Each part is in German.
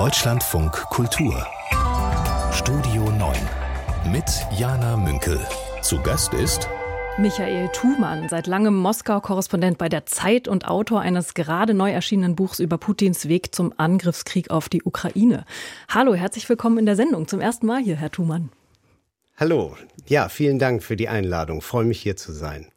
Deutschlandfunk Kultur Studio 9 mit Jana Münkel. Zu Gast ist Michael Thumann, seit langem Moskau-Korrespondent bei der Zeit und Autor eines gerade neu erschienenen Buchs über Putins Weg zum Angriffskrieg auf die Ukraine. Hallo, herzlich willkommen in der Sendung. Zum ersten Mal hier, Herr Thumann. Hallo. Ja, vielen Dank für die Einladung. freue mich hier zu sein.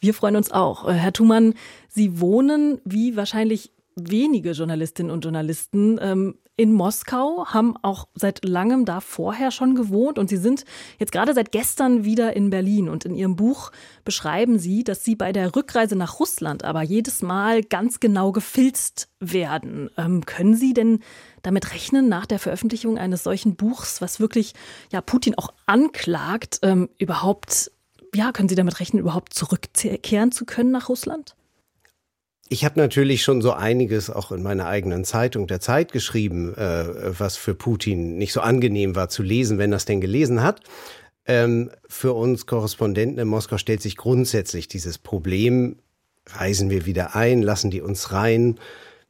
Wir freuen uns auch. Äh, Herr Thumann, Sie wohnen wie wahrscheinlich wenige Journalistinnen und Journalisten ähm, in Moskau, haben auch seit langem da vorher schon gewohnt und sie sind jetzt gerade seit gestern wieder in Berlin. Und in ihrem Buch beschreiben sie, dass sie bei der Rückreise nach Russland aber jedes Mal ganz genau gefilzt werden. Ähm, können Sie denn damit rechnen, nach der Veröffentlichung eines solchen Buchs, was wirklich ja Putin auch anklagt, ähm, überhaupt, ja, können Sie damit rechnen, überhaupt zurückkehren zu können nach Russland? Ich habe natürlich schon so einiges auch in meiner eigenen Zeitung der Zeit geschrieben, äh, was für Putin nicht so angenehm war zu lesen, wenn er es denn gelesen hat. Ähm, für uns Korrespondenten in Moskau stellt sich grundsätzlich dieses Problem, reisen wir wieder ein, lassen die uns rein,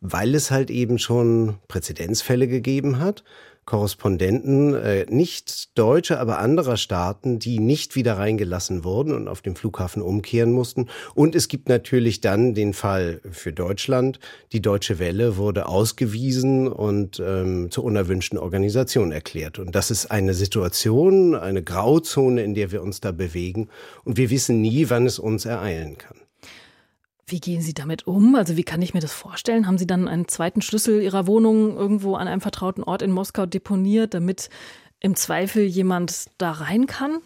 weil es halt eben schon Präzedenzfälle gegeben hat. Korrespondenten, äh, nicht Deutsche, aber anderer Staaten, die nicht wieder reingelassen wurden und auf dem Flughafen umkehren mussten. Und es gibt natürlich dann den Fall für Deutschland. Die Deutsche Welle wurde ausgewiesen und ähm, zur unerwünschten Organisation erklärt. Und das ist eine Situation, eine Grauzone, in der wir uns da bewegen. Und wir wissen nie, wann es uns ereilen kann. Wie gehen Sie damit um? Also wie kann ich mir das vorstellen? Haben Sie dann einen zweiten Schlüssel Ihrer Wohnung irgendwo an einem vertrauten Ort in Moskau deponiert, damit im Zweifel jemand da rein kann?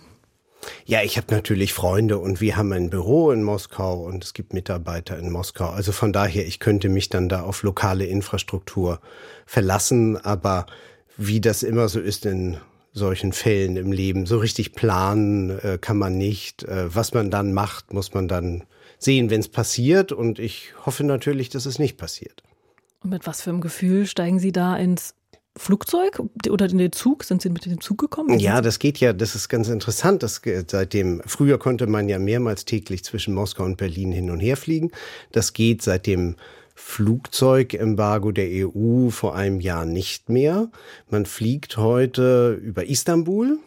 Ja, ich habe natürlich Freunde und wir haben ein Büro in Moskau und es gibt Mitarbeiter in Moskau. Also von daher, ich könnte mich dann da auf lokale Infrastruktur verlassen, aber wie das immer so ist in solchen Fällen im Leben, so richtig planen äh, kann man nicht. Äh, was man dann macht, muss man dann sehen, wenn es passiert. Und ich hoffe natürlich, dass es nicht passiert. Und mit was für einem Gefühl steigen Sie da ins Flugzeug oder in den Zug? Sind Sie mit dem Zug gekommen? Ja, das geht ja, das ist ganz interessant. Das, seitdem, früher konnte man ja mehrmals täglich zwischen Moskau und Berlin hin und her fliegen. Das geht seit dem Flugzeugembargo der EU vor einem Jahr nicht mehr. Man fliegt heute über Istanbul,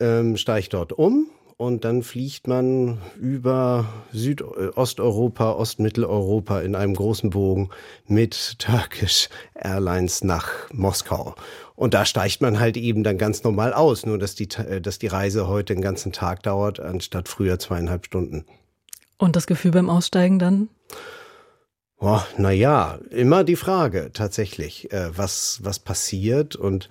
ähm, steigt dort um und dann fliegt man über Südosteuropa, Ostmitteleuropa in einem großen Bogen mit Turkish Airlines nach Moskau. Und da steigt man halt eben dann ganz normal aus, nur dass die, dass die Reise heute den ganzen Tag dauert, anstatt früher zweieinhalb Stunden. Und das Gefühl beim Aussteigen dann? Oh, na ja, immer die Frage tatsächlich, äh, was, was passiert. Und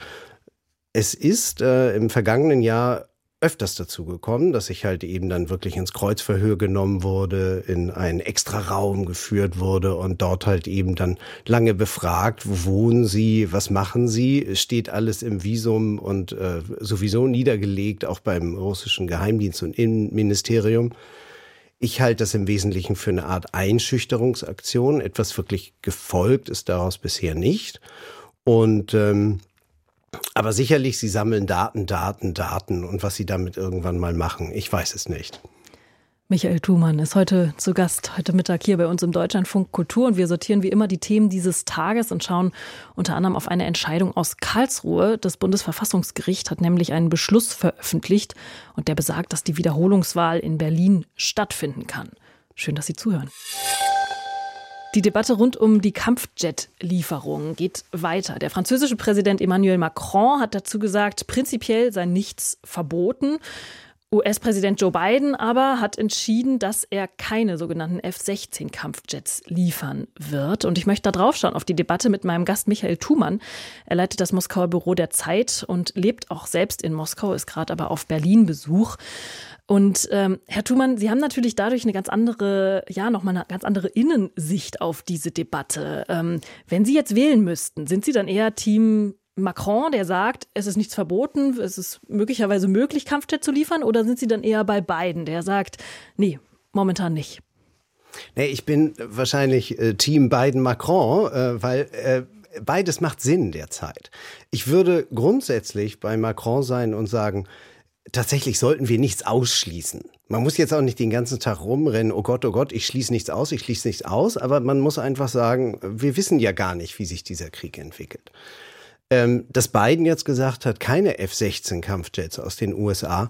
es ist äh, im vergangenen Jahr öfters dazu gekommen, dass ich halt eben dann wirklich ins Kreuzverhör genommen wurde, in einen extra Raum geführt wurde und dort halt eben dann lange befragt, wo wohnen Sie, was machen Sie, steht alles im Visum und äh, sowieso niedergelegt, auch beim russischen Geheimdienst und Innenministerium. Ich halte das im Wesentlichen für eine Art Einschüchterungsaktion. Etwas wirklich gefolgt ist daraus bisher nicht. Und ähm, aber sicherlich, sie sammeln Daten, Daten, Daten und was sie damit irgendwann mal machen, ich weiß es nicht. Michael Thumann ist heute zu Gast, heute Mittag hier bei uns im Deutschlandfunk Kultur und wir sortieren wie immer die Themen dieses Tages und schauen unter anderem auf eine Entscheidung aus Karlsruhe. Das Bundesverfassungsgericht hat nämlich einen Beschluss veröffentlicht und der besagt, dass die Wiederholungswahl in Berlin stattfinden kann. Schön, dass Sie zuhören. Die Debatte rund um die Kampfjet-Lieferungen geht weiter. Der französische Präsident Emmanuel Macron hat dazu gesagt, prinzipiell sei nichts verboten. US-Präsident Joe Biden aber hat entschieden, dass er keine sogenannten F-16-Kampfjets liefern wird. Und ich möchte da drauf schauen auf die Debatte mit meinem Gast Michael Thumann. Er leitet das Moskauer Büro der Zeit und lebt auch selbst in Moskau, ist gerade aber auf Berlin-Besuch. Und ähm, Herr Thumann, Sie haben natürlich dadurch eine ganz andere, ja, nochmal eine ganz andere Innensicht auf diese Debatte. Ähm, wenn Sie jetzt wählen müssten, sind Sie dann eher Team Macron, der sagt, es ist nichts verboten, es ist möglicherweise möglich, Kampfjet zu liefern, oder sind Sie dann eher bei Biden, der sagt, nee, momentan nicht? Nee, ich bin wahrscheinlich äh, Team Biden-Macron, äh, weil äh, beides macht Sinn derzeit. Ich würde grundsätzlich bei Macron sein und sagen, tatsächlich sollten wir nichts ausschließen. Man muss jetzt auch nicht den ganzen Tag rumrennen, oh Gott, oh Gott, ich schließe nichts aus, ich schließe nichts aus, aber man muss einfach sagen, wir wissen ja gar nicht, wie sich dieser Krieg entwickelt. Ähm, dass Biden jetzt gesagt hat, keine F-16 Kampfjets aus den USA,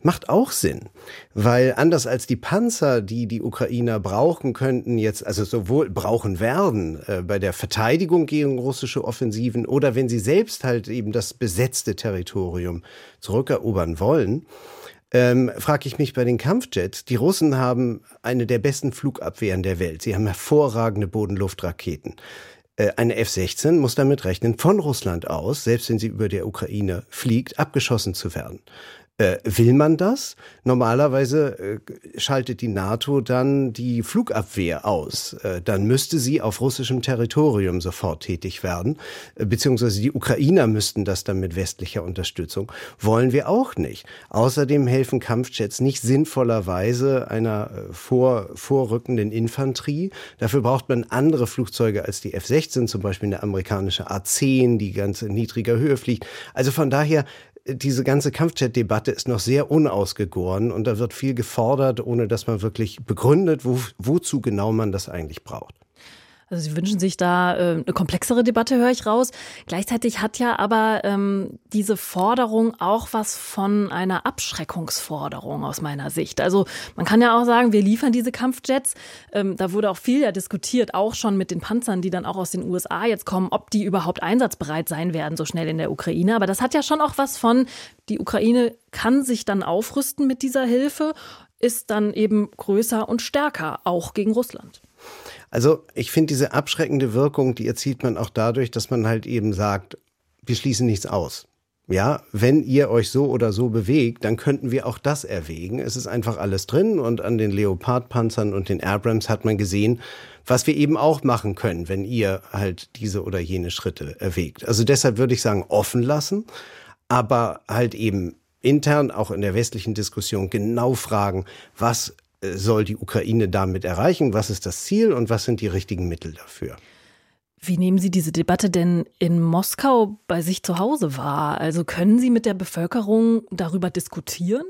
macht auch Sinn, weil anders als die Panzer, die die Ukrainer brauchen könnten, jetzt also sowohl brauchen werden äh, bei der Verteidigung gegen russische Offensiven oder wenn sie selbst halt eben das besetzte Territorium zurückerobern wollen, ähm, frage ich mich bei den Kampfjets. Die Russen haben eine der besten Flugabwehren der Welt. Sie haben hervorragende Bodenluftraketen. Äh, eine F-16 muss damit rechnen, von Russland aus, selbst wenn sie über der Ukraine fliegt, abgeschossen zu werden. Äh, will man das? Normalerweise äh, schaltet die NATO dann die Flugabwehr aus. Äh, dann müsste sie auf russischem Territorium sofort tätig werden, beziehungsweise die Ukrainer müssten das dann mit westlicher Unterstützung. Wollen wir auch nicht. Außerdem helfen Kampfjets nicht sinnvollerweise einer vor, vorrückenden Infanterie. Dafür braucht man andere Flugzeuge als die F-16, zum Beispiel eine amerikanische A-10, die ganz in niedriger Höhe fliegt. Also von daher diese ganze Kampfjet-Debatte ist noch sehr unausgegoren und da wird viel gefordert, ohne dass man wirklich begründet, wo, wozu genau man das eigentlich braucht. Also Sie wünschen sich da äh, eine komplexere Debatte, höre ich raus. Gleichzeitig hat ja aber ähm, diese Forderung auch was von einer Abschreckungsforderung aus meiner Sicht. Also man kann ja auch sagen, wir liefern diese Kampfjets. Ähm, da wurde auch viel ja diskutiert, auch schon mit den Panzern, die dann auch aus den USA jetzt kommen, ob die überhaupt einsatzbereit sein werden so schnell in der Ukraine. Aber das hat ja schon auch was von, die Ukraine kann sich dann aufrüsten mit dieser Hilfe, ist dann eben größer und stärker, auch gegen Russland. Also ich finde diese abschreckende Wirkung, die erzielt man auch dadurch, dass man halt eben sagt, wir schließen nichts aus. Ja, wenn ihr euch so oder so bewegt, dann könnten wir auch das erwägen. Es ist einfach alles drin und an den Leopard-Panzern und den Abrams hat man gesehen, was wir eben auch machen können, wenn ihr halt diese oder jene Schritte erwägt. Also deshalb würde ich sagen, offen lassen, aber halt eben intern, auch in der westlichen Diskussion, genau fragen, was soll die Ukraine damit erreichen? Was ist das Ziel und was sind die richtigen Mittel dafür? Wie nehmen Sie diese Debatte denn in Moskau bei sich zu Hause wahr? Also können Sie mit der Bevölkerung darüber diskutieren?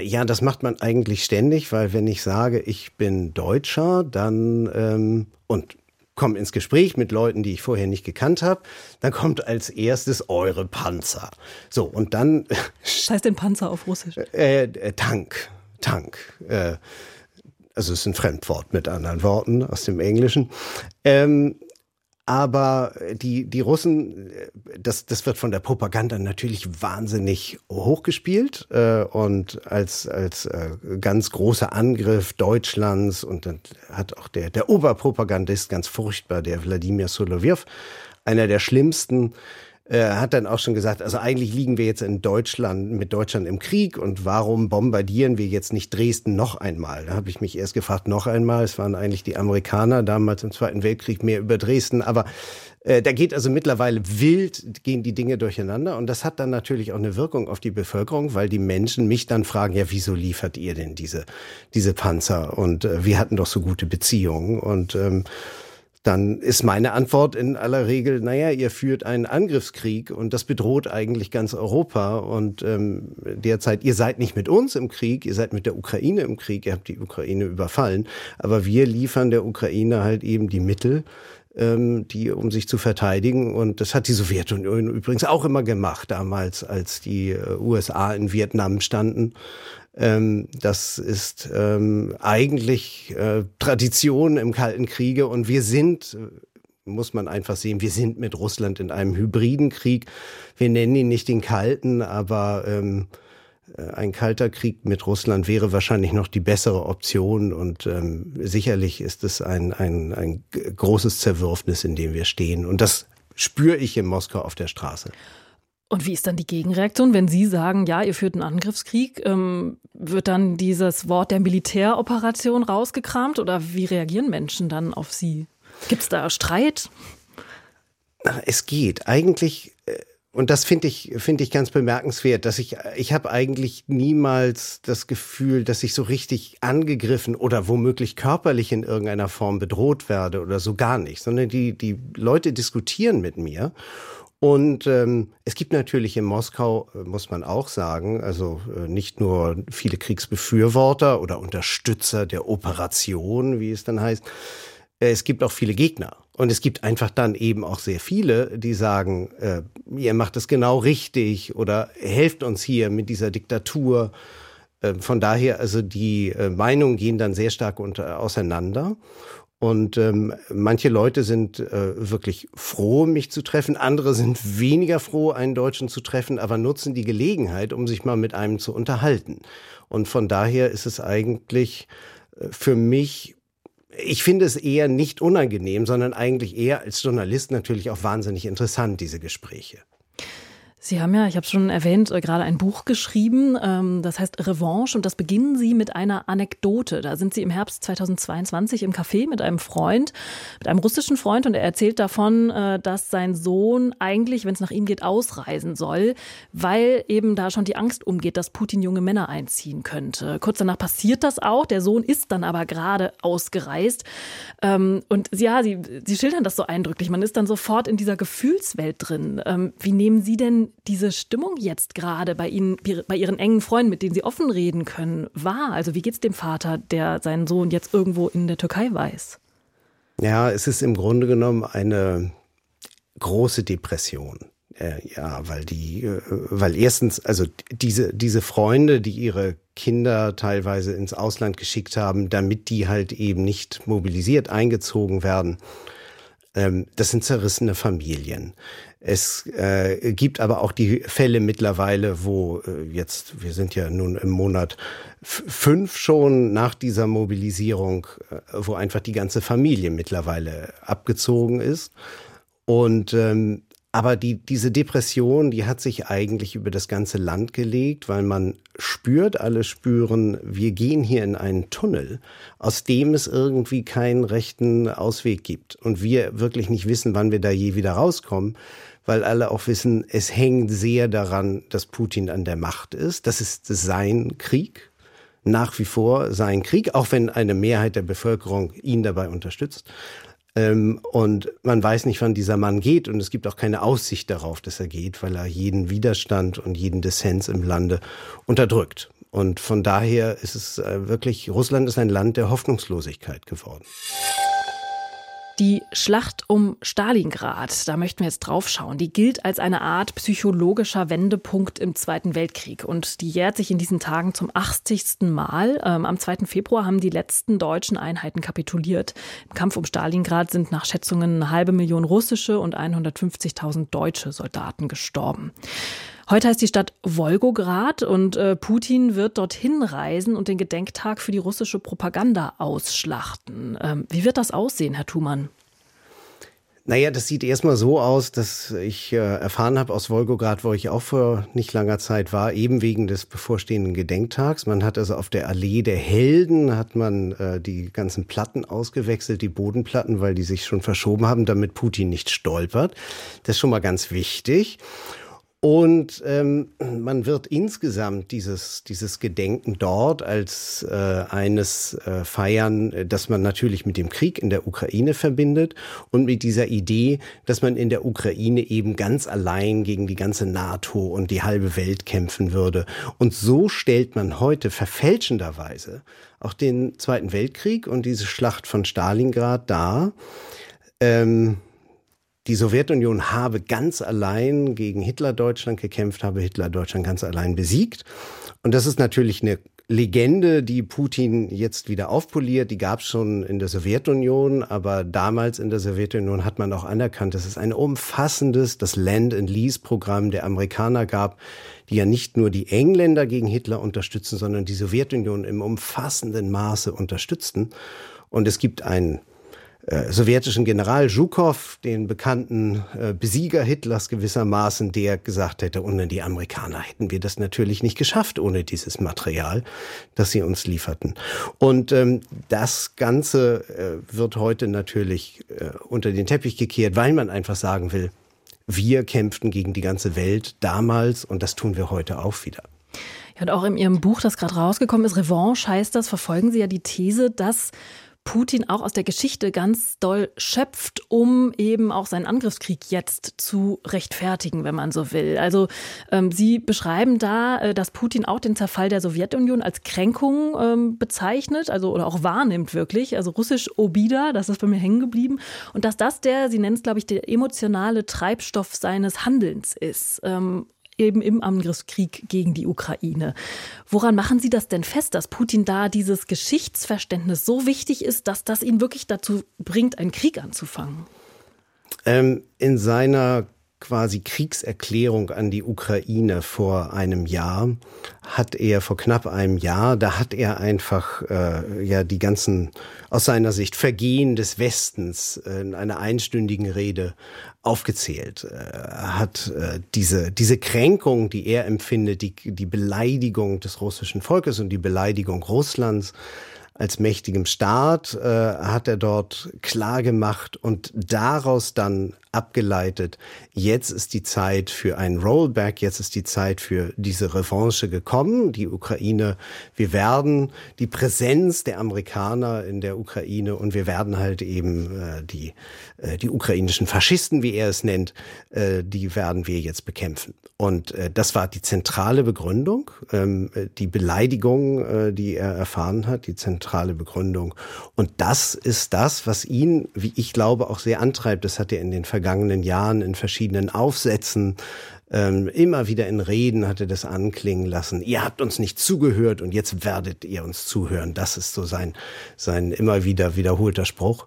Ja, das macht man eigentlich ständig, weil wenn ich sage, ich bin Deutscher, dann ähm, und komme ins Gespräch mit Leuten, die ich vorher nicht gekannt habe, dann kommt als erstes eure Panzer. So, und dann. Was heißt denn Panzer auf Russisch? Äh, äh, Tank. Tank. Äh, also es ist ein Fremdwort mit anderen Worten aus dem Englischen. Ähm, aber die, die Russen, das, das wird von der Propaganda natürlich wahnsinnig hochgespielt äh, und als, als äh, ganz großer Angriff Deutschlands und dann hat auch der, der Oberpropagandist ganz furchtbar, der Wladimir Solovyov, einer der schlimmsten er hat dann auch schon gesagt, also eigentlich liegen wir jetzt in Deutschland mit Deutschland im Krieg und warum bombardieren wir jetzt nicht Dresden noch einmal? Da habe ich mich erst gefragt, noch einmal. Es waren eigentlich die Amerikaner damals im Zweiten Weltkrieg mehr über Dresden, aber äh, da geht also mittlerweile wild, gehen die Dinge durcheinander und das hat dann natürlich auch eine Wirkung auf die Bevölkerung, weil die Menschen mich dann fragen, ja, wieso liefert ihr denn diese, diese Panzer? Und äh, wir hatten doch so gute Beziehungen und ähm, dann ist meine Antwort in aller Regel, naja, ihr führt einen Angriffskrieg und das bedroht eigentlich ganz Europa. Und ähm, derzeit, ihr seid nicht mit uns im Krieg, ihr seid mit der Ukraine im Krieg, ihr habt die Ukraine überfallen, aber wir liefern der Ukraine halt eben die Mittel, ähm, die um sich zu verteidigen. Und das hat die Sowjetunion übrigens auch immer gemacht, damals, als die äh, USA in Vietnam standen. Ähm, das ist ähm, eigentlich äh, Tradition im Kalten Kriege und wir sind äh, muss man einfach sehen, wir sind mit Russland in einem hybriden Krieg. Wir nennen ihn nicht den Kalten, aber ähm, äh, ein kalter Krieg mit Russland wäre wahrscheinlich noch die bessere Option und ähm, sicherlich ist es ein, ein, ein großes Zerwürfnis, in dem wir stehen. Und das spüre ich in Moskau auf der Straße. Und wie ist dann die Gegenreaktion, wenn Sie sagen, ja, ihr führt einen Angriffskrieg? Ähm, wird dann dieses Wort der Militäroperation rausgekramt oder wie reagieren Menschen dann auf Sie? Gibt es da Streit? Es geht. Eigentlich, äh, und das finde ich, finde ich ganz bemerkenswert, dass ich, ich habe eigentlich niemals das Gefühl, dass ich so richtig angegriffen oder womöglich körperlich in irgendeiner Form bedroht werde oder so gar nicht, sondern die, die Leute diskutieren mit mir und ähm, es gibt natürlich in Moskau, äh, muss man auch sagen, also äh, nicht nur viele Kriegsbefürworter oder Unterstützer der Operation, wie es dann heißt, äh, es gibt auch viele Gegner. Und es gibt einfach dann eben auch sehr viele, die sagen, äh, ihr macht es genau richtig oder helft uns hier mit dieser Diktatur. Äh, von daher, also die äh, Meinungen gehen dann sehr stark unter, auseinander. Und ähm, manche Leute sind äh, wirklich froh, mich zu treffen. Andere sind weniger froh, einen Deutschen zu treffen, aber nutzen die Gelegenheit, um sich mal mit einem zu unterhalten. Und von daher ist es eigentlich äh, für mich ich finde es eher nicht unangenehm, sondern eigentlich eher als Journalist natürlich auch wahnsinnig interessant, diese Gespräche. Sie haben ja, ich habe es schon erwähnt, äh, gerade ein Buch geschrieben, ähm, das heißt Revanche und das beginnen Sie mit einer Anekdote. Da sind Sie im Herbst 2022 im Café mit einem Freund, mit einem russischen Freund und er erzählt davon, äh, dass sein Sohn eigentlich, wenn es nach ihm geht, ausreisen soll, weil eben da schon die Angst umgeht, dass Putin junge Männer einziehen könnte. Kurz danach passiert das auch, der Sohn ist dann aber gerade ausgereist ähm, und ja, Sie, Sie schildern das so eindrücklich, man ist dann sofort in dieser Gefühlswelt drin. Ähm, wie nehmen Sie denn diese Stimmung jetzt gerade bei Ihnen, bei Ihren engen Freunden, mit denen Sie offen reden können, wahr? Also wie geht es dem Vater, der seinen Sohn jetzt irgendwo in der Türkei weiß? Ja, es ist im Grunde genommen eine große Depression. Äh, ja, weil die, äh, weil erstens, also diese, diese Freunde, die ihre Kinder teilweise ins Ausland geschickt haben, damit die halt eben nicht mobilisiert eingezogen werden, ähm, das sind zerrissene Familien. Es äh, gibt aber auch die Fälle mittlerweile, wo äh, jetzt, wir sind ja nun im Monat fünf schon nach dieser Mobilisierung, äh, wo einfach die ganze Familie mittlerweile abgezogen ist. Und ähm, aber die, diese Depression, die hat sich eigentlich über das ganze Land gelegt, weil man spürt, alle spüren, wir gehen hier in einen Tunnel, aus dem es irgendwie keinen rechten Ausweg gibt. Und wir wirklich nicht wissen, wann wir da je wieder rauskommen, weil alle auch wissen, es hängt sehr daran, dass Putin an der Macht ist. Das ist sein Krieg, nach wie vor sein Krieg, auch wenn eine Mehrheit der Bevölkerung ihn dabei unterstützt. Ähm, und man weiß nicht, wann dieser Mann geht und es gibt auch keine Aussicht darauf, dass er geht, weil er jeden Widerstand und jeden Dissens im Lande unterdrückt. Und von daher ist es äh, wirklich, Russland ist ein Land der Hoffnungslosigkeit geworden. Die Schlacht um Stalingrad, da möchten wir jetzt drauf schauen, die gilt als eine Art psychologischer Wendepunkt im Zweiten Weltkrieg und die jährt sich in diesen Tagen zum 80. Mal. Ähm, am 2. Februar haben die letzten deutschen Einheiten kapituliert. Im Kampf um Stalingrad sind nach Schätzungen eine halbe Million russische und 150.000 deutsche Soldaten gestorben. Heute heißt die Stadt Wolgograd und äh, Putin wird dorthin reisen und den Gedenktag für die russische Propaganda ausschlachten. Ähm, wie wird das aussehen, Herr Thumann? Naja, das sieht erstmal so aus, dass ich äh, erfahren habe aus Wolgograd, wo ich auch vor nicht langer Zeit war, eben wegen des bevorstehenden Gedenktags. Man hat also auf der Allee der Helden hat man äh, die ganzen Platten ausgewechselt, die Bodenplatten, weil die sich schon verschoben haben, damit Putin nicht stolpert. Das ist schon mal ganz wichtig. Und ähm, man wird insgesamt dieses, dieses Gedenken dort als äh, eines äh, feiern, das man natürlich mit dem Krieg in der Ukraine verbindet und mit dieser Idee, dass man in der Ukraine eben ganz allein gegen die ganze NATO und die halbe Welt kämpfen würde. Und so stellt man heute verfälschenderweise auch den Zweiten Weltkrieg und diese Schlacht von Stalingrad dar. Ähm, die Sowjetunion habe ganz allein gegen Hitler-Deutschland gekämpft, habe Hitler-Deutschland ganz allein besiegt. Und das ist natürlich eine Legende, die Putin jetzt wieder aufpoliert, die gab es schon in der Sowjetunion, aber damals in der Sowjetunion hat man auch anerkannt, dass es ein umfassendes, das Land-and-Lease-Programm der Amerikaner gab, die ja nicht nur die Engländer gegen Hitler unterstützen, sondern die Sowjetunion im umfassenden Maße unterstützten. Und es gibt einen äh, sowjetischen General Zhukov, den bekannten äh, Besieger Hitlers gewissermaßen, der gesagt hätte, ohne die Amerikaner hätten wir das natürlich nicht geschafft, ohne dieses Material, das sie uns lieferten. Und ähm, das Ganze äh, wird heute natürlich äh, unter den Teppich gekehrt, weil man einfach sagen will, wir kämpften gegen die ganze Welt damals und das tun wir heute auch wieder. Ja, und auch in Ihrem Buch, das gerade rausgekommen ist, Revanche heißt das, verfolgen Sie ja die These, dass Putin auch aus der Geschichte ganz doll schöpft, um eben auch seinen Angriffskrieg jetzt zu rechtfertigen, wenn man so will. Also ähm, Sie beschreiben da, äh, dass Putin auch den Zerfall der Sowjetunion als Kränkung ähm, bezeichnet, also oder auch wahrnimmt wirklich, also russisch Obida, das ist bei mir hängen geblieben, und dass das der, Sie nennen es glaube ich, der emotionale Treibstoff seines Handelns ist. Ähm, eben im Angriffskrieg gegen die Ukraine. Woran machen Sie das denn fest, dass Putin da dieses Geschichtsverständnis so wichtig ist, dass das ihn wirklich dazu bringt, einen Krieg anzufangen? Ähm, in seiner quasi Kriegserklärung an die Ukraine vor einem Jahr hat er vor knapp einem Jahr, da hat er einfach äh, ja die ganzen aus seiner Sicht Vergehen des Westens äh, in einer einstündigen Rede aufgezählt. Äh, hat äh, diese diese Kränkung, die er empfindet, die die Beleidigung des russischen Volkes und die Beleidigung Russlands als mächtigem Staat äh, hat er dort klar gemacht und daraus dann abgeleitet, jetzt ist die Zeit für ein Rollback, jetzt ist die Zeit für diese Revanche gekommen. Die Ukraine, wir werden die Präsenz der Amerikaner in der Ukraine und wir werden halt eben äh, die, äh, die ukrainischen Faschisten, wie er es nennt, äh, die werden wir jetzt bekämpfen. Und äh, das war die zentrale Begründung, ähm, die Beleidigung, äh, die er erfahren hat, die zentrale Begründung. Und das ist das, was ihn, wie ich glaube, auch sehr antreibt. Das hat er in den vergangenen vergangenen Jahren in verschiedenen Aufsätzen ähm, immer wieder in Reden hatte das anklingen lassen. Ihr habt uns nicht zugehört und jetzt werdet ihr uns zuhören. Das ist so sein, sein immer wieder wiederholter Spruch.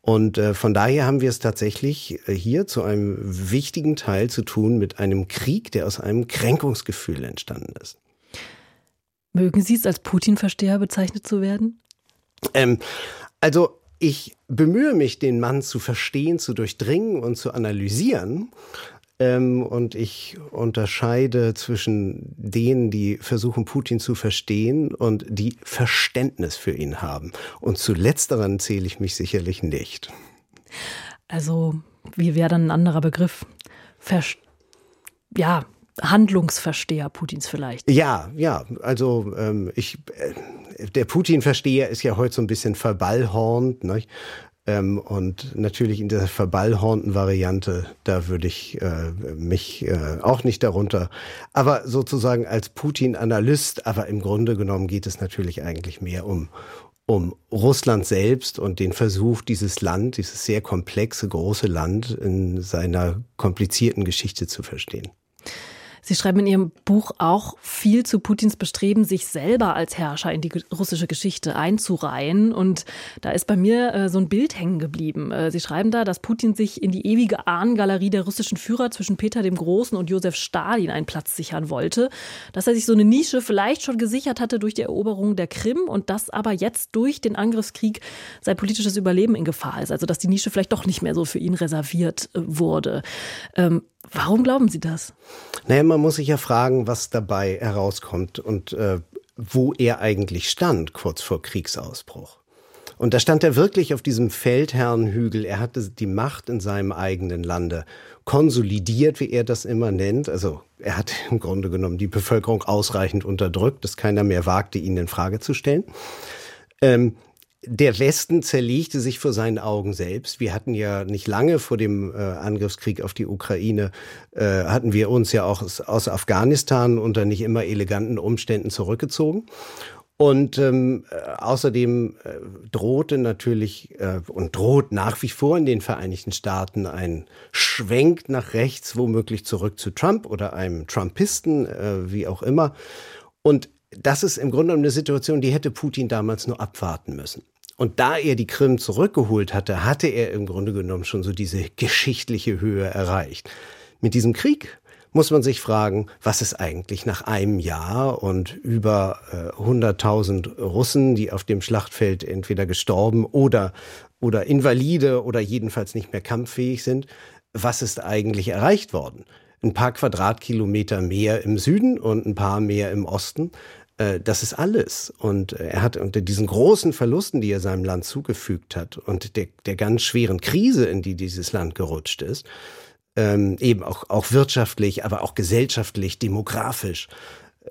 Und äh, von daher haben wir es tatsächlich äh, hier zu einem wichtigen Teil zu tun mit einem Krieg, der aus einem Kränkungsgefühl entstanden ist. Mögen Sie es als Putin-Versteher bezeichnet zu werden? Ähm, also ich bemühe mich, den Mann zu verstehen, zu durchdringen und zu analysieren. Ähm, und ich unterscheide zwischen denen, die versuchen, Putin zu verstehen und die Verständnis für ihn haben. Und zu letzteren zähle ich mich sicherlich nicht. Also, wie wäre dann ein anderer Begriff? Verst ja, Handlungsversteher Putins vielleicht. Ja, ja. Also ähm, ich, äh, der Putin-Versteher ist ja heute so ein bisschen verballhornt. Ne? Ähm, und natürlich in dieser verballhornten Variante, da würde ich äh, mich äh, auch nicht darunter. Aber sozusagen als Putin-Analyst, aber im Grunde genommen geht es natürlich eigentlich mehr um, um Russland selbst und den Versuch, dieses Land, dieses sehr komplexe, große Land in seiner komplizierten Geschichte zu verstehen. Sie schreiben in Ihrem Buch auch viel zu Putins Bestreben, sich selber als Herrscher in die russische Geschichte einzureihen. Und da ist bei mir äh, so ein Bild hängen geblieben. Äh, Sie schreiben da, dass Putin sich in die ewige Ahnengalerie der russischen Führer zwischen Peter dem Großen und Josef Stalin einen Platz sichern wollte. Dass er sich so eine Nische vielleicht schon gesichert hatte durch die Eroberung der Krim und dass aber jetzt durch den Angriffskrieg sein politisches Überleben in Gefahr ist. Also dass die Nische vielleicht doch nicht mehr so für ihn reserviert äh, wurde. Ähm, Warum glauben Sie das? Naja, man muss sich ja fragen, was dabei herauskommt und äh, wo er eigentlich stand kurz vor Kriegsausbruch. Und da stand er wirklich auf diesem Feldherrnhügel. Er hatte die Macht in seinem eigenen Lande konsolidiert, wie er das immer nennt. Also er hat im Grunde genommen die Bevölkerung ausreichend unterdrückt, dass keiner mehr wagte, ihn in Frage zu stellen. Ähm, der Westen zerlegte sich vor seinen Augen selbst. Wir hatten ja nicht lange vor dem äh, Angriffskrieg auf die Ukraine, äh, hatten wir uns ja auch aus, aus Afghanistan unter nicht immer eleganten Umständen zurückgezogen. Und ähm, äh, außerdem äh, drohte natürlich äh, und droht nach wie vor in den Vereinigten Staaten ein Schwenk nach rechts, womöglich zurück zu Trump oder einem Trumpisten, äh, wie auch immer. Und das ist im Grunde eine Situation, die hätte Putin damals nur abwarten müssen. Und da er die Krim zurückgeholt hatte, hatte er im Grunde genommen schon so diese geschichtliche Höhe erreicht. Mit diesem Krieg muss man sich fragen, was ist eigentlich nach einem Jahr und über äh, 100.000 Russen, die auf dem Schlachtfeld entweder gestorben oder, oder invalide oder jedenfalls nicht mehr kampffähig sind, was ist eigentlich erreicht worden? Ein paar Quadratkilometer mehr im Süden und ein paar mehr im Osten. Äh, das ist alles. Und äh, er hat unter diesen großen Verlusten, die er seinem Land zugefügt hat und der, der ganz schweren Krise, in die dieses Land gerutscht ist, ähm, eben auch, auch wirtschaftlich, aber auch gesellschaftlich, demografisch,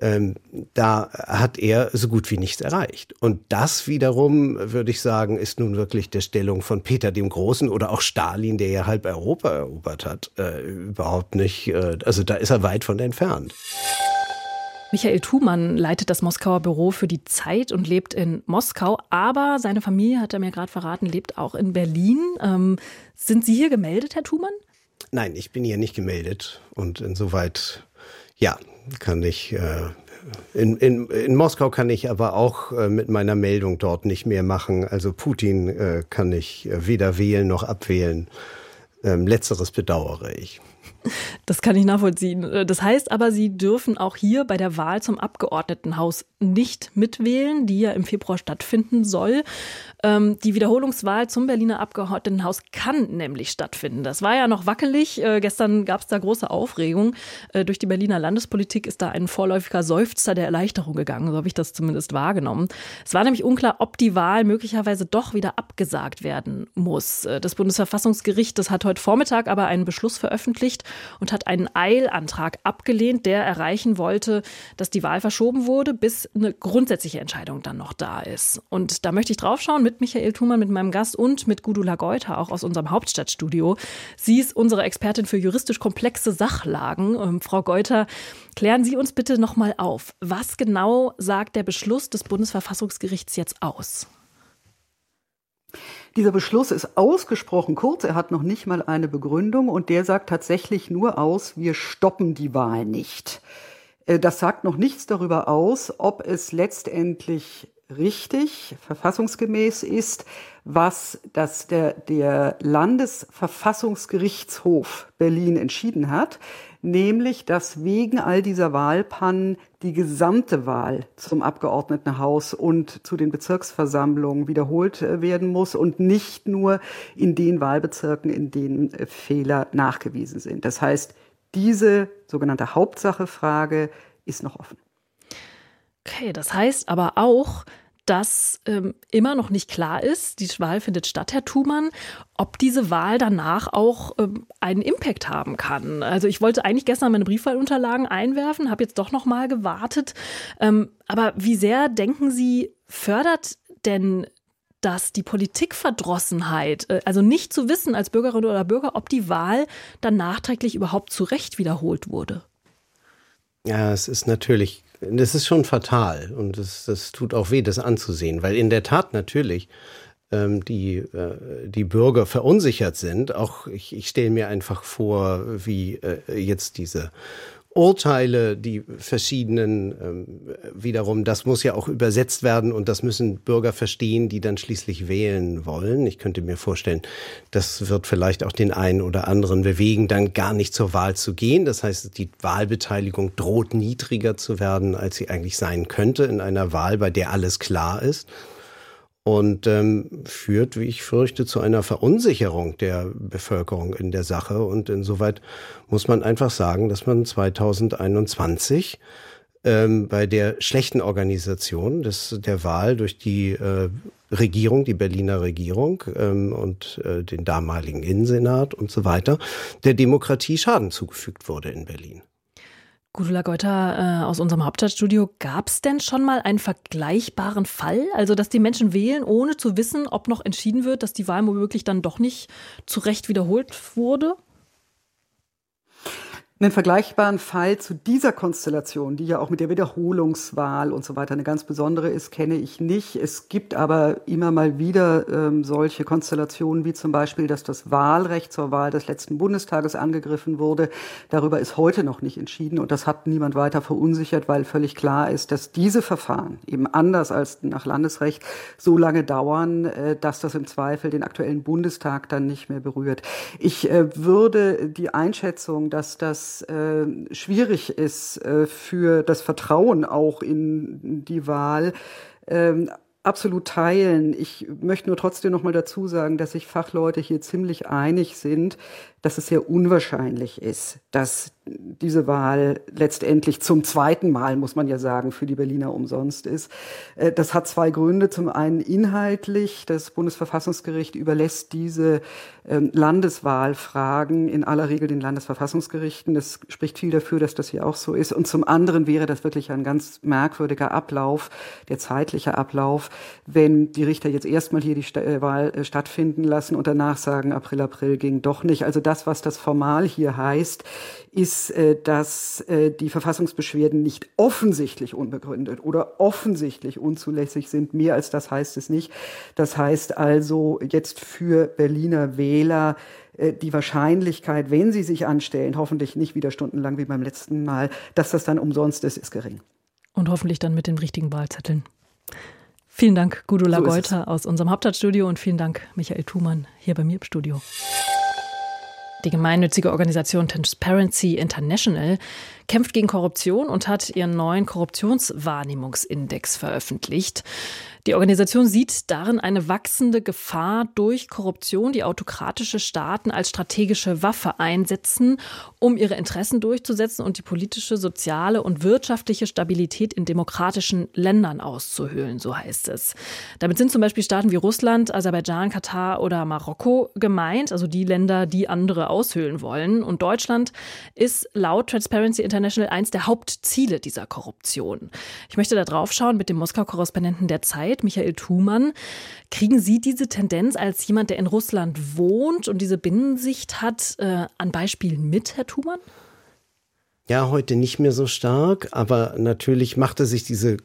ähm, da hat er so gut wie nichts erreicht. Und das wiederum, würde ich sagen, ist nun wirklich der Stellung von Peter dem Großen oder auch Stalin, der ja halb Europa erobert hat, äh, überhaupt nicht. Äh, also da ist er weit von entfernt. Michael Thumann leitet das Moskauer Büro für die Zeit und lebt in Moskau, aber seine Familie, hat er mir gerade verraten, lebt auch in Berlin. Ähm, sind Sie hier gemeldet, Herr Thumann? Nein, ich bin hier nicht gemeldet und insoweit, ja, kann ich. Äh, in, in, in Moskau kann ich aber auch äh, mit meiner Meldung dort nicht mehr machen. Also Putin äh, kann ich äh, weder wählen noch abwählen. Ähm, letzteres bedauere ich. Das kann ich nachvollziehen. Äh, das heißt aber, Sie dürfen auch hier bei der Wahl zum Abgeordnetenhaus nicht mitwählen, die ja im Februar stattfinden soll. Ähm, die Wiederholungswahl zum Berliner Abgeordnetenhaus kann nämlich stattfinden. Das war ja noch wackelig. Äh, gestern gab es da große Aufregung. Äh, durch die Berliner Landespolitik ist da ein vorläufiger Seufzer der Erleichterung gegangen. So habe ich das zumindest wahrgenommen. Es war nämlich unklar, ob die Wahl möglicherweise doch wieder abgesagt werden muss. Äh, das Bundesverfassungsgericht, das hat heute Vormittag aber einen Beschluss veröffentlicht und hat einen Eilantrag abgelehnt, der erreichen wollte, dass die Wahl verschoben wurde, bis eine grundsätzliche Entscheidung dann noch da ist. Und da möchte ich draufschauen mit Michael Thumann, mit meinem Gast und mit Gudula Geuter, auch aus unserem Hauptstadtstudio. Sie ist unsere Expertin für juristisch komplexe Sachlagen. Ähm, Frau Geuter, klären Sie uns bitte nochmal auf. Was genau sagt der Beschluss des Bundesverfassungsgerichts jetzt aus? Dieser Beschluss ist ausgesprochen kurz, er hat noch nicht mal eine Begründung. Und der sagt tatsächlich nur aus, wir stoppen die Wahl nicht. Äh, das sagt noch nichts darüber aus, ob es letztendlich richtig, verfassungsgemäß ist, was das der, der Landesverfassungsgerichtshof Berlin entschieden hat, nämlich, dass wegen all dieser Wahlpannen die gesamte Wahl zum Abgeordnetenhaus und zu den Bezirksversammlungen wiederholt äh, werden muss und nicht nur in den Wahlbezirken, in denen äh, Fehler nachgewiesen sind. Das heißt, diese sogenannte Hauptsachefrage ist noch offen. Okay, das heißt aber auch, dass ähm, immer noch nicht klar ist, die Wahl findet statt, Herr Thumann, ob diese Wahl danach auch ähm, einen Impact haben kann. Also ich wollte eigentlich gestern meine Briefwahlunterlagen einwerfen, habe jetzt doch noch mal gewartet. Ähm, aber wie sehr denken Sie, fördert denn das die Politikverdrossenheit, äh, also nicht zu wissen als Bürgerin oder Bürger, ob die Wahl dann nachträglich überhaupt zu Recht wiederholt wurde? Ja, es ist natürlich das ist schon fatal und das, das tut auch weh, das anzusehen, weil in der Tat natürlich ähm, die, äh, die Bürger verunsichert sind. Auch ich, ich stelle mir einfach vor, wie äh, jetzt diese Urteile, die verschiedenen, ähm, wiederum, das muss ja auch übersetzt werden und das müssen Bürger verstehen, die dann schließlich wählen wollen. Ich könnte mir vorstellen, das wird vielleicht auch den einen oder anderen bewegen, dann gar nicht zur Wahl zu gehen. Das heißt, die Wahlbeteiligung droht niedriger zu werden, als sie eigentlich sein könnte in einer Wahl, bei der alles klar ist und ähm, führt, wie ich fürchte, zu einer Verunsicherung der Bevölkerung in der Sache. Und insoweit muss man einfach sagen, dass man 2021 ähm, bei der schlechten Organisation des, der Wahl durch die äh, Regierung, die Berliner Regierung ähm, und äh, den damaligen Innensenat und so weiter, der Demokratie Schaden zugefügt wurde in Berlin. Gudula Geuter äh, aus unserem Hauptstadtstudio, gab es denn schon mal einen vergleichbaren Fall? Also, dass die Menschen wählen, ohne zu wissen, ob noch entschieden wird, dass die Wahl womöglich dann doch nicht zu Recht wiederholt wurde? Einen vergleichbaren Fall zu dieser Konstellation, die ja auch mit der Wiederholungswahl und so weiter eine ganz besondere ist, kenne ich nicht. Es gibt aber immer mal wieder ähm, solche Konstellationen, wie zum Beispiel, dass das Wahlrecht zur Wahl des letzten Bundestages angegriffen wurde. Darüber ist heute noch nicht entschieden und das hat niemand weiter verunsichert, weil völlig klar ist, dass diese Verfahren eben anders als nach Landesrecht so lange dauern, äh, dass das im Zweifel den aktuellen Bundestag dann nicht mehr berührt. Ich äh, würde die Einschätzung, dass das äh, schwierig ist äh, für das Vertrauen auch in die Wahl, ähm, absolut teilen. Ich möchte nur trotzdem noch mal dazu sagen, dass sich Fachleute hier ziemlich einig sind, dass es sehr unwahrscheinlich ist, dass diese Wahl letztendlich zum zweiten Mal, muss man ja sagen, für die Berliner umsonst ist. Äh, das hat zwei Gründe. Zum einen inhaltlich. Das Bundesverfassungsgericht überlässt diese ähm, Landeswahlfragen in aller Regel den Landesverfassungsgerichten. Das spricht viel dafür, dass das hier auch so ist. Und zum anderen wäre das wirklich ein ganz merkwürdiger Ablauf, der zeitliche Ablauf, wenn die Richter jetzt erstmal hier die äh, Wahl äh, stattfinden lassen und danach sagen, April, April ging doch nicht. Also das, was das formal hier heißt, ist, äh, dass äh, die Verfassungsbeschwerden nicht offensichtlich unbegründet oder offensichtlich unzulässig sind. Mehr als das heißt es nicht. Das heißt also jetzt für Berliner Wähler, äh, die Wahrscheinlichkeit, wenn sie sich anstellen, hoffentlich nicht wieder stundenlang wie beim letzten Mal, dass das dann umsonst ist, ist gering. Und hoffentlich dann mit den richtigen Wahlzetteln. Vielen Dank, Lageuter so aus unserem Hauptstadtstudio und vielen Dank, Michael Thumann, hier bei mir im Studio. Die gemeinnützige Organisation Transparency International kämpft gegen Korruption und hat ihren neuen Korruptionswahrnehmungsindex veröffentlicht. Die Organisation sieht darin eine wachsende Gefahr durch Korruption, die autokratische Staaten als strategische Waffe einsetzen, um ihre Interessen durchzusetzen und die politische, soziale und wirtschaftliche Stabilität in demokratischen Ländern auszuhöhlen, so heißt es. Damit sind zum Beispiel Staaten wie Russland, Aserbaidschan, Katar oder Marokko gemeint, also die Länder, die andere aushöhlen wollen. Und Deutschland ist laut Transparency International eins der Hauptziele dieser Korruption. Ich möchte da drauf schauen mit dem Moskau-Korrespondenten der Zeit, Zeit, Michael Thumann. Kriegen Sie diese Tendenz als jemand, der in Russland wohnt und diese Binnensicht hat, äh, an Beispielen mit, Herr Thumann? Ja, heute nicht mehr so stark, aber natürlich machte sich diese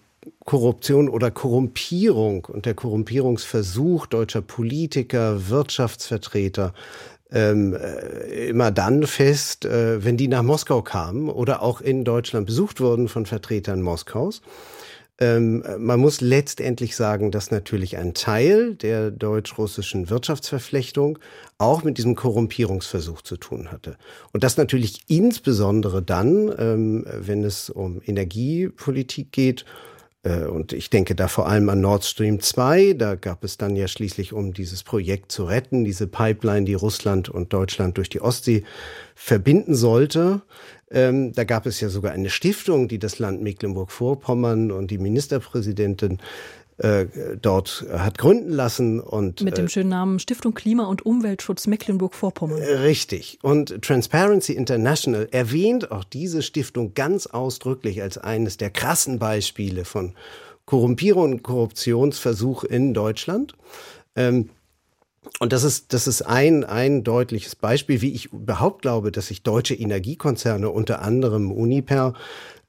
Korruption oder Korrumpierung und der Korrumpierungsversuch deutscher Politiker, Wirtschaftsvertreter ähm, äh, immer dann fest, äh, wenn die nach Moskau kamen oder auch in Deutschland besucht wurden von Vertretern Moskaus. Ähm, man muss letztendlich sagen, dass natürlich ein Teil der deutsch-russischen Wirtschaftsverflechtung auch mit diesem Korrumpierungsversuch zu tun hatte. Und das natürlich insbesondere dann, ähm, wenn es um Energiepolitik geht äh, und ich denke da vor allem an Nord Stream 2. Da gab es dann ja schließlich, um dieses Projekt zu retten, diese Pipeline, die Russland und Deutschland durch die Ostsee verbinden sollte. Ähm, da gab es ja sogar eine Stiftung, die das Land Mecklenburg-Vorpommern und die Ministerpräsidentin äh, dort hat gründen lassen und mit dem äh, schönen Namen Stiftung Klima und Umweltschutz Mecklenburg-Vorpommern. Richtig. Und Transparency International erwähnt auch diese Stiftung ganz ausdrücklich als eines der krassen Beispiele von Korrumpierung und Korruptionsversuch in Deutschland. Ähm, und das ist, das ist ein, ein deutliches Beispiel, wie ich überhaupt glaube, dass sich deutsche Energiekonzerne, unter anderem Uniper,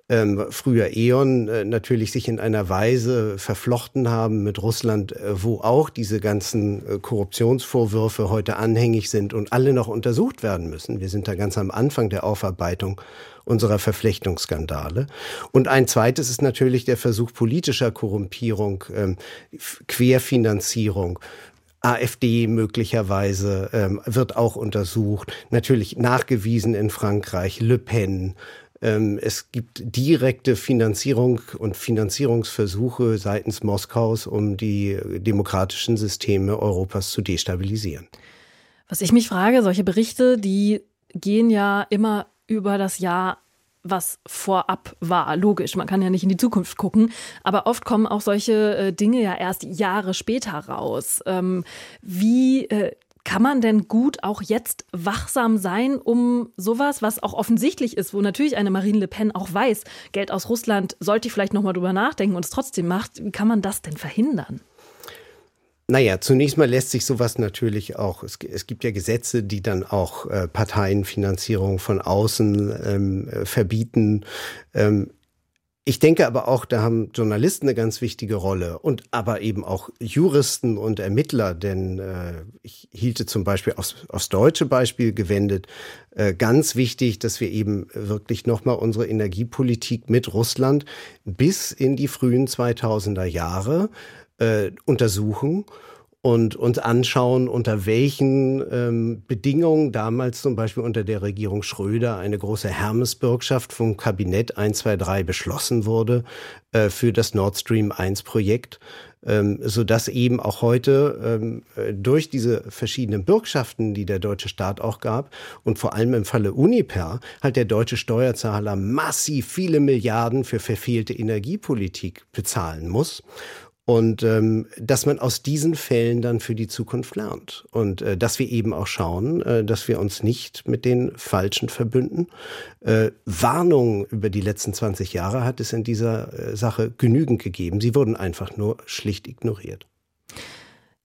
ähm, früher E.ON äh, natürlich sich in einer Weise verflochten haben mit Russland, äh, wo auch diese ganzen äh, Korruptionsvorwürfe heute anhängig sind und alle noch untersucht werden müssen. Wir sind da ganz am Anfang der Aufarbeitung unserer Verflechtungsskandale. Und ein zweites ist natürlich der Versuch politischer Korrumpierung, ähm, Querfinanzierung, AfD möglicherweise ähm, wird auch untersucht. Natürlich nachgewiesen in Frankreich, Le Pen. Ähm, es gibt direkte Finanzierung und Finanzierungsversuche seitens Moskaus, um die demokratischen Systeme Europas zu destabilisieren. Was ich mich frage, solche Berichte, die gehen ja immer über das Jahr was vorab war. Logisch, man kann ja nicht in die Zukunft gucken, aber oft kommen auch solche äh, Dinge ja erst Jahre später raus. Ähm, wie äh, kann man denn gut auch jetzt wachsam sein, um sowas, was auch offensichtlich ist, wo natürlich eine Marine Le Pen auch weiß, Geld aus Russland sollte ich vielleicht nochmal drüber nachdenken und es trotzdem macht, wie kann man das denn verhindern? Naja, zunächst mal lässt sich sowas natürlich auch, es, es gibt ja Gesetze, die dann auch äh, Parteienfinanzierung von außen ähm, äh, verbieten. Ähm, ich denke aber auch, da haben Journalisten eine ganz wichtige Rolle und aber eben auch Juristen und Ermittler, denn äh, ich hielte zum Beispiel aufs, aufs deutsche Beispiel gewendet äh, ganz wichtig, dass wir eben wirklich nochmal unsere Energiepolitik mit Russland bis in die frühen 2000er Jahre äh, untersuchen und uns anschauen, unter welchen ähm, Bedingungen damals zum Beispiel unter der Regierung Schröder eine große Hermesbürgschaft vom Kabinett 123 beschlossen wurde äh, für das Nord Stream 1 Projekt, ähm, so dass eben auch heute ähm, durch diese verschiedenen Bürgschaften, die der deutsche Staat auch gab und vor allem im Falle Uniper halt der deutsche Steuerzahler massiv viele Milliarden für verfehlte Energiepolitik bezahlen muss. Und ähm, dass man aus diesen Fällen dann für die Zukunft lernt. Und äh, dass wir eben auch schauen, äh, dass wir uns nicht mit den Falschen verbünden. Äh, Warnungen über die letzten 20 Jahre hat es in dieser äh, Sache genügend gegeben. Sie wurden einfach nur schlicht ignoriert.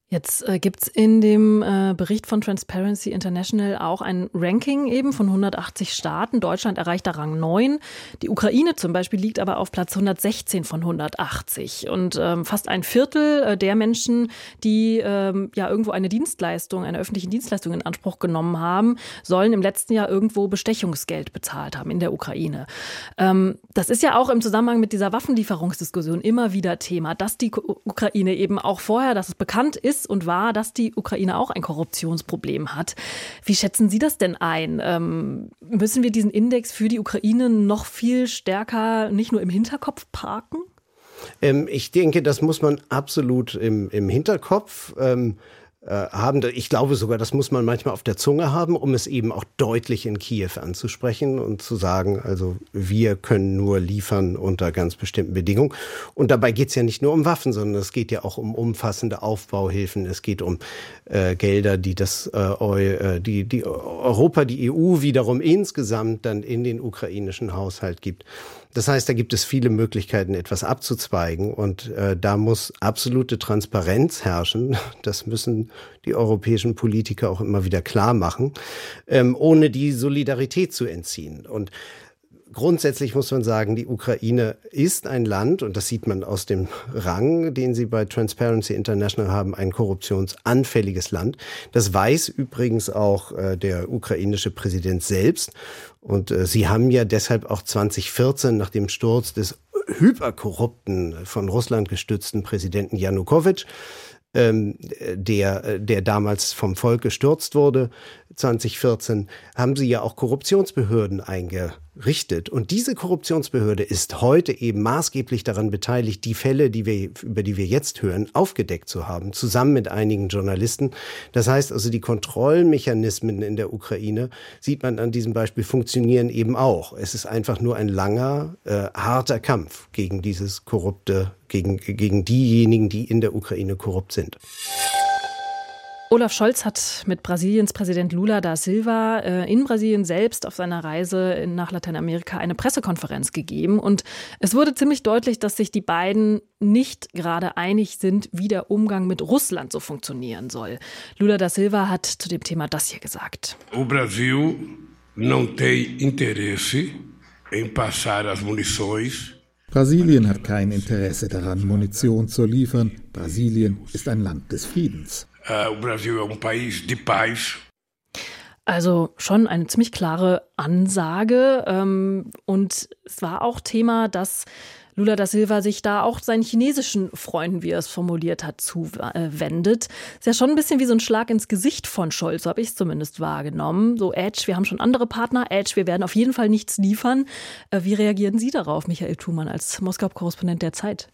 Jetzt äh, gibt's in dem äh, Bericht von Transparency International auch ein Ranking eben von 180 Staaten. Deutschland erreicht da Rang 9. Die Ukraine zum Beispiel liegt aber auf Platz 116 von 180. Und ähm, fast ein Viertel äh, der Menschen, die ähm, ja irgendwo eine Dienstleistung, eine öffentliche Dienstleistung in Anspruch genommen haben, sollen im letzten Jahr irgendwo Bestechungsgeld bezahlt haben in der Ukraine. Ähm, das ist ja auch im Zusammenhang mit dieser Waffenlieferungsdiskussion immer wieder Thema, dass die Ukraine eben auch vorher, dass es bekannt ist, ist und war, dass die Ukraine auch ein Korruptionsproblem hat. Wie schätzen Sie das denn ein? Ähm, müssen wir diesen Index für die Ukraine noch viel stärker nicht nur im Hinterkopf parken? Ähm, ich denke, das muss man absolut im, im Hinterkopf ähm, äh, haben. Ich glaube sogar, das muss man manchmal auf der Zunge haben, um es eben auch deutlich in Kiew anzusprechen und zu sagen, also wir können nur liefern unter ganz bestimmten Bedingungen. Und dabei geht es ja nicht nur um Waffen, sondern es geht ja auch um umfassende Aufbauhilfen. Es geht um äh, Gelder, die das äh, äh die, die Europa, die EU wiederum insgesamt dann in den ukrainischen Haushalt gibt. Das heißt, da gibt es viele Möglichkeiten, etwas abzuzweigen und äh, da muss absolute Transparenz herrschen. Das müssen die europäischen Politiker auch immer wieder klar machen, ähm, ohne die Solidarität zu entziehen. Und grundsätzlich muss man sagen, die Ukraine ist ein Land, und das sieht man aus dem Rang, den sie bei Transparency International haben, ein korruptionsanfälliges Land. Das weiß übrigens auch äh, der ukrainische Präsident selbst. Und äh, sie haben ja deshalb auch 2014 nach dem Sturz des hyperkorrupten, von Russland gestützten Präsidenten Janukowitsch ähm, der, der damals vom Volk gestürzt wurde, 2014, haben sie ja auch Korruptionsbehörden eingerichtet. Und diese Korruptionsbehörde ist heute eben maßgeblich daran beteiligt, die Fälle, die wir, über die wir jetzt hören, aufgedeckt zu haben, zusammen mit einigen Journalisten. Das heißt also, die Kontrollmechanismen in der Ukraine, sieht man an diesem Beispiel, funktionieren eben auch. Es ist einfach nur ein langer, äh, harter Kampf gegen dieses korrupte, gegen, gegen diejenigen, die in der Ukraine korrupt sind. Olaf Scholz hat mit Brasiliens Präsident Lula da Silva äh, in Brasilien selbst auf seiner Reise nach Lateinamerika eine Pressekonferenz gegeben. Und es wurde ziemlich deutlich, dass sich die beiden nicht gerade einig sind, wie der Umgang mit Russland so funktionieren soll. Lula da Silva hat zu dem Thema das hier gesagt. O Brasil não tem interesse em passar as munições Brasilien hat kein Interesse daran, Munition zu liefern. Brasilien ist ein Land des Friedens. Uh, o Brasil é um país de paz. Also schon eine ziemlich klare Ansage. Ähm, und es war auch Thema, dass Lula da Silva sich da auch seinen chinesischen Freunden, wie er es formuliert hat, zuwendet. Ist ja schon ein bisschen wie so ein Schlag ins Gesicht von Scholz, so habe ich es zumindest wahrgenommen. So, Edge, wir haben schon andere Partner. Edge, wir werden auf jeden Fall nichts liefern. Äh, wie reagieren Sie darauf, Michael Thumann, als Moskau-Korrespondent der Zeit?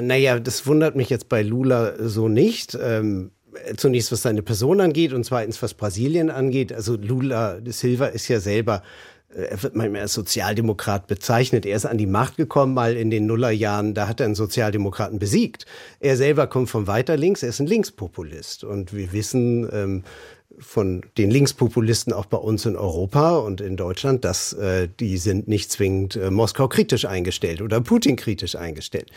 Naja, das wundert mich jetzt bei Lula so nicht. Ähm zunächst was seine Person angeht und zweitens was Brasilien angeht. Also Lula Silva ist ja selber äh, er wird manchmal als Sozialdemokrat bezeichnet. Er ist an die Macht gekommen, mal in den Nullerjahren, da hat er einen Sozialdemokraten besiegt. Er selber kommt von weiter links, er ist ein Linkspopulist. Und wir wissen, ähm, von den Linkspopulisten auch bei uns in Europa und in Deutschland, dass äh, die sind nicht zwingend äh, Moskau kritisch eingestellt oder Putin kritisch eingestellt.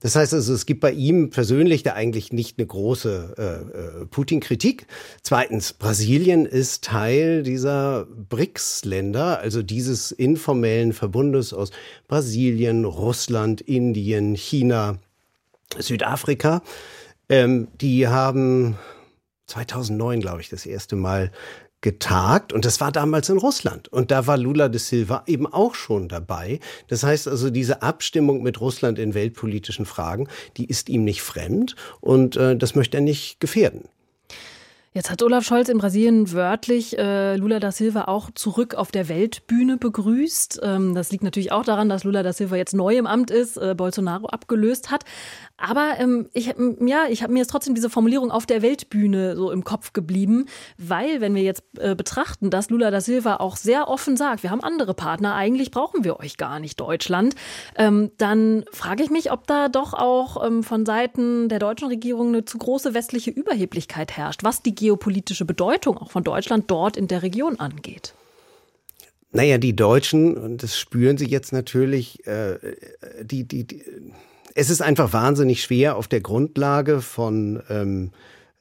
Das heißt also, es gibt bei ihm persönlich da eigentlich nicht eine große äh, äh Putin-Kritik. Zweitens, Brasilien ist Teil dieser BRICS-Länder, also dieses informellen Verbundes aus Brasilien, Russland, Indien, China, Südafrika. Ähm, die haben 2009, glaube ich, das erste Mal getagt und das war damals in Russland und da war Lula de Silva eben auch schon dabei. Das heißt also, diese Abstimmung mit Russland in weltpolitischen Fragen, die ist ihm nicht fremd und äh, das möchte er nicht gefährden. Jetzt hat Olaf Scholz in Brasilien wörtlich äh, Lula da Silva auch zurück auf der Weltbühne begrüßt. Ähm, das liegt natürlich auch daran, dass Lula da Silva jetzt neu im Amt ist, äh, Bolsonaro abgelöst hat. Aber ähm, ich, ja, ich habe mir jetzt trotzdem diese Formulierung auf der Weltbühne so im Kopf geblieben, weil wenn wir jetzt äh, betrachten, dass Lula da Silva auch sehr offen sagt, wir haben andere Partner, eigentlich brauchen wir euch gar nicht, Deutschland, ähm, dann frage ich mich, ob da doch auch ähm, von Seiten der deutschen Regierung eine zu große westliche Überheblichkeit herrscht, was die geopolitische Bedeutung auch von Deutschland dort in der Region angeht. Naja, die Deutschen, und das spüren sie jetzt natürlich, äh, die, die, die es ist einfach wahnsinnig schwer auf der Grundlage von ähm,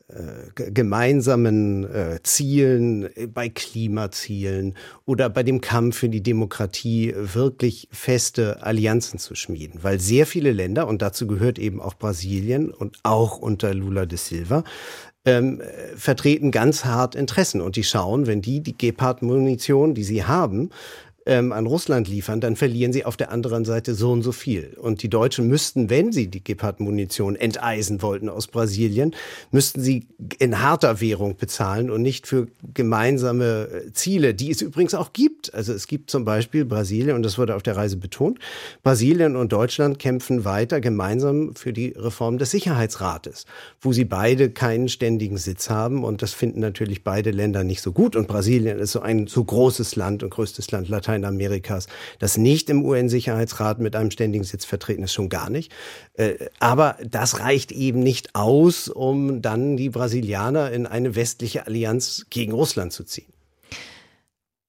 äh, gemeinsamen äh, Zielen äh, bei Klimazielen oder bei dem Kampf für die Demokratie wirklich feste Allianzen zu schmieden, weil sehr viele Länder und dazu gehört eben auch Brasilien und auch unter Lula de Silva ähm, vertreten ganz hart Interessen. Und die schauen, wenn die die Gepard-Munition, die sie haben, ähm, an Russland liefern, dann verlieren sie auf der anderen Seite so und so viel. Und die Deutschen müssten, wenn sie die Gepard-Munition enteisen wollten aus Brasilien, müssten sie in harter Währung bezahlen und nicht für gemeinsame äh, Ziele, die es übrigens auch gibt. Also es gibt zum Beispiel Brasilien, und das wurde auf der Reise betont, Brasilien und Deutschland kämpfen weiter gemeinsam für die Reform des Sicherheitsrates, wo sie beide keinen ständigen Sitz haben. Und das finden natürlich beide Länder nicht so gut. Und Brasilien ist so ein so großes Land und größtes Land Latein Lateinamerikas, das nicht im UN-Sicherheitsrat mit einem ständigen Sitz vertreten ist, schon gar nicht. Äh, aber das reicht eben nicht aus, um dann die Brasilianer in eine westliche Allianz gegen Russland zu ziehen.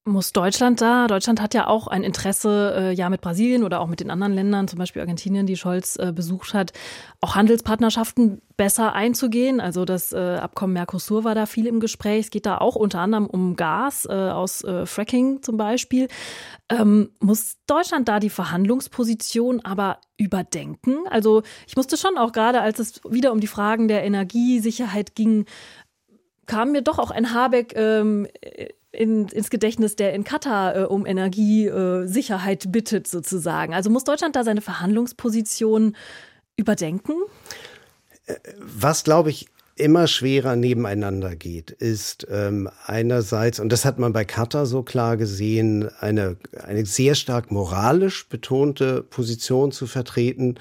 Muss Deutschland da? Deutschland hat ja auch ein Interesse, äh, ja mit Brasilien oder auch mit den anderen Ländern, zum Beispiel Argentinien, die Scholz äh, besucht hat, auch Handelspartnerschaften besser einzugehen. Also das äh, Abkommen Mercosur war da viel im Gespräch. Es geht da auch unter anderem um Gas äh, aus äh, Fracking zum Beispiel. Ähm, muss Deutschland da die Verhandlungsposition aber überdenken? Also ich musste schon auch gerade, als es wieder um die Fragen der Energiesicherheit ging, kam mir doch auch ein Habeck ähm, in, ins Gedächtnis, der in Katar äh, um Energiesicherheit äh, bittet, sozusagen. Also muss Deutschland da seine Verhandlungsposition überdenken? Was, glaube ich, immer schwerer nebeneinander geht, ist ähm, einerseits, und das hat man bei Katar so klar gesehen, eine, eine sehr stark moralisch betonte Position zu vertreten,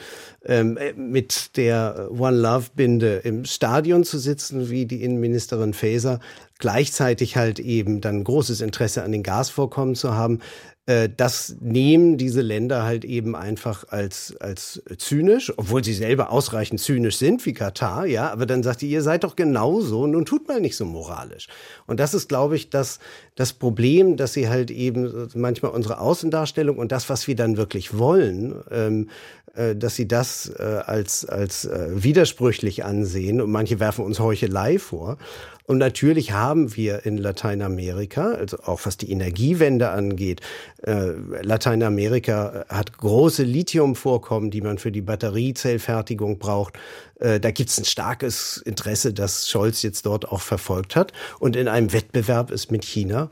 ähm, mit der One Love Binde im Stadion zu sitzen, wie die Innenministerin Faeser, gleichzeitig halt eben dann großes Interesse an den Gasvorkommen zu haben. Äh, das nehmen diese Länder halt eben einfach als, als zynisch, obwohl sie selber ausreichend zynisch sind, wie Katar, ja, aber dann sagt ihr, ihr seid doch genauso, nun tut mal nicht so moralisch. Und das ist, glaube ich, das, das Problem, dass sie halt eben manchmal unsere Außendarstellung und das, was wir dann wirklich wollen, ähm, äh, dass sie das äh, als, als äh, widersprüchlich ansehen und manche werfen uns Heuchelei vor. Und natürlich haben wir in Lateinamerika, also auch was die Energiewende angeht, äh, Lateinamerika hat große Lithiumvorkommen, die man für die Batteriezellfertigung braucht. Äh, da gibt es ein starkes Interesse, das Scholz jetzt dort auch verfolgt hat und in einem Wettbewerb ist mit China.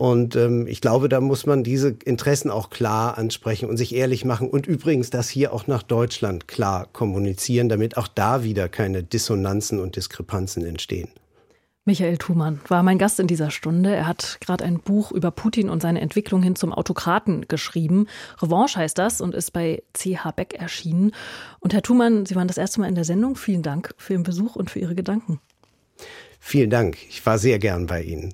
Und ähm, ich glaube, da muss man diese Interessen auch klar ansprechen und sich ehrlich machen und übrigens das hier auch nach Deutschland klar kommunizieren, damit auch da wieder keine Dissonanzen und Diskrepanzen entstehen. Michael Thumann war mein Gast in dieser Stunde. Er hat gerade ein Buch über Putin und seine Entwicklung hin zum Autokraten geschrieben. Revanche heißt das und ist bei CH Beck erschienen. Und Herr Thumann, Sie waren das erste Mal in der Sendung. Vielen Dank für Ihren Besuch und für Ihre Gedanken. Vielen Dank. Ich war sehr gern bei Ihnen.